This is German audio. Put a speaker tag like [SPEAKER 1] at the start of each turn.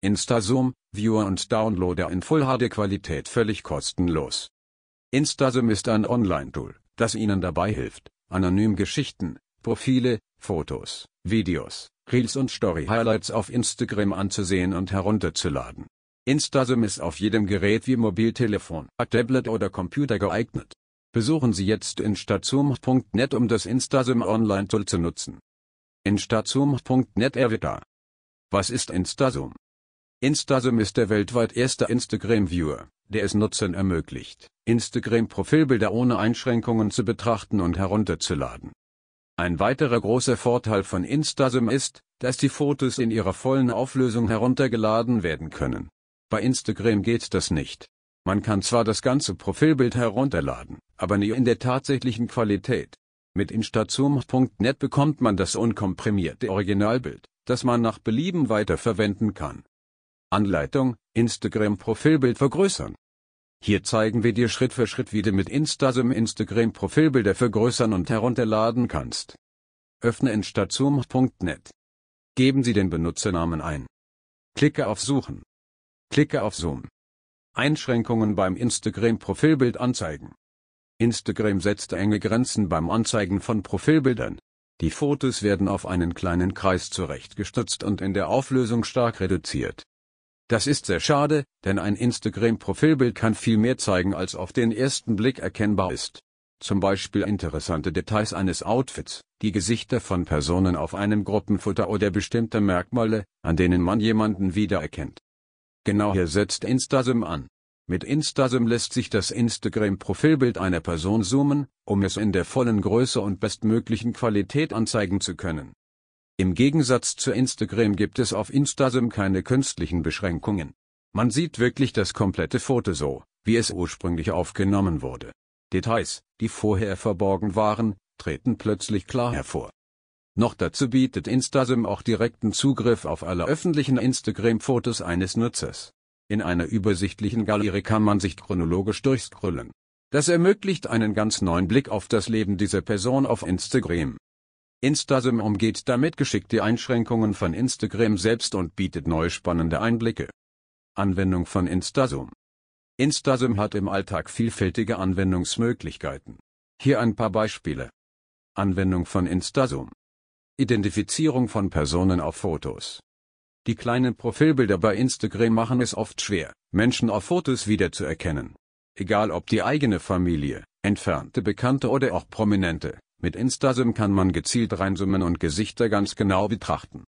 [SPEAKER 1] Instazoom, Viewer und Downloader in Full HD Qualität völlig kostenlos. Instazoom ist ein Online-Tool, das Ihnen dabei hilft, anonym Geschichten, Profile, Fotos, Videos, Reels und Story-Highlights auf Instagram anzusehen und herunterzuladen. Instazoom ist auf jedem Gerät wie Mobiltelefon, Tablet oder Computer geeignet. Besuchen Sie jetzt instazoom.net um das Instazoom Online-Tool zu nutzen. Instazoom.net Erwitter. Was ist Instazoom? Instazoom ist der weltweit erste Instagram-Viewer, der es Nutzern ermöglicht, Instagram-Profilbilder ohne Einschränkungen zu betrachten und herunterzuladen. Ein weiterer großer Vorteil von Instazoom ist, dass die Fotos in ihrer vollen Auflösung heruntergeladen werden können. Bei Instagram geht das nicht. Man kann zwar das ganze Profilbild herunterladen, aber nie in der tatsächlichen Qualität. Mit instazoom.net bekommt man das unkomprimierte Originalbild, das man nach Belieben weiterverwenden kann. Anleitung, Instagram-Profilbild vergrößern. Hier zeigen wir dir Schritt für Schritt, wie du mit Instazoom Instagram-Profilbilder vergrößern und herunterladen kannst. Öffne instazoom.net. Geben Sie den Benutzernamen ein. Klicke auf Suchen. Klicke auf Zoom. Einschränkungen beim Instagram-Profilbild anzeigen. Instagram setzt enge Grenzen beim Anzeigen von Profilbildern. Die Fotos werden auf einen kleinen Kreis zurechtgestutzt und in der Auflösung stark reduziert. Das ist sehr schade, denn ein Instagram-Profilbild kann viel mehr zeigen, als auf den ersten Blick erkennbar ist. Zum Beispiel interessante Details eines Outfits, die Gesichter von Personen auf einem Gruppenfoto oder bestimmte Merkmale, an denen man jemanden wiedererkennt. Genau hier setzt Instasim an. Mit Instasim lässt sich das Instagram-Profilbild einer Person zoomen, um es in der vollen Größe und bestmöglichen Qualität anzeigen zu können. Im Gegensatz zu Instagram gibt es auf Instasim keine künstlichen Beschränkungen. Man sieht wirklich das komplette Foto so, wie es ursprünglich aufgenommen wurde. Details, die vorher verborgen waren, treten plötzlich klar hervor. Noch dazu bietet Instasim auch direkten Zugriff auf alle öffentlichen Instagram-Fotos eines Nutzers. In einer übersichtlichen Galerie kann man sich chronologisch durchscrollen. Das ermöglicht einen ganz neuen Blick auf das Leben dieser Person auf Instagram. Instasim umgeht damit geschickt die Einschränkungen von Instagram selbst und bietet neue spannende Einblicke. Anwendung von Instasim Instasim hat im Alltag vielfältige Anwendungsmöglichkeiten. Hier ein paar Beispiele. Anwendung von Instasim Identifizierung von Personen auf Fotos. Die kleinen Profilbilder bei Instagram machen es oft schwer, Menschen auf Fotos wiederzuerkennen. Egal ob die eigene Familie, entfernte Bekannte oder auch Prominente. Mit Instasim kann man gezielt reinzoomen und Gesichter ganz genau betrachten.